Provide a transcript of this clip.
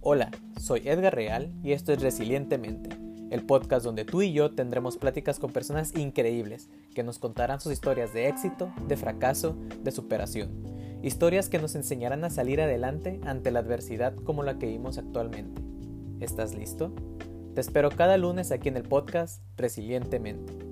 Hola, soy Edgar Real y esto es Resilientemente, el podcast donde tú y yo tendremos pláticas con personas increíbles que nos contarán sus historias de éxito, de fracaso, de superación. Historias que nos enseñarán a salir adelante ante la adversidad como la que vivimos actualmente. ¿Estás listo? Te espero cada lunes aquí en el podcast Resilientemente.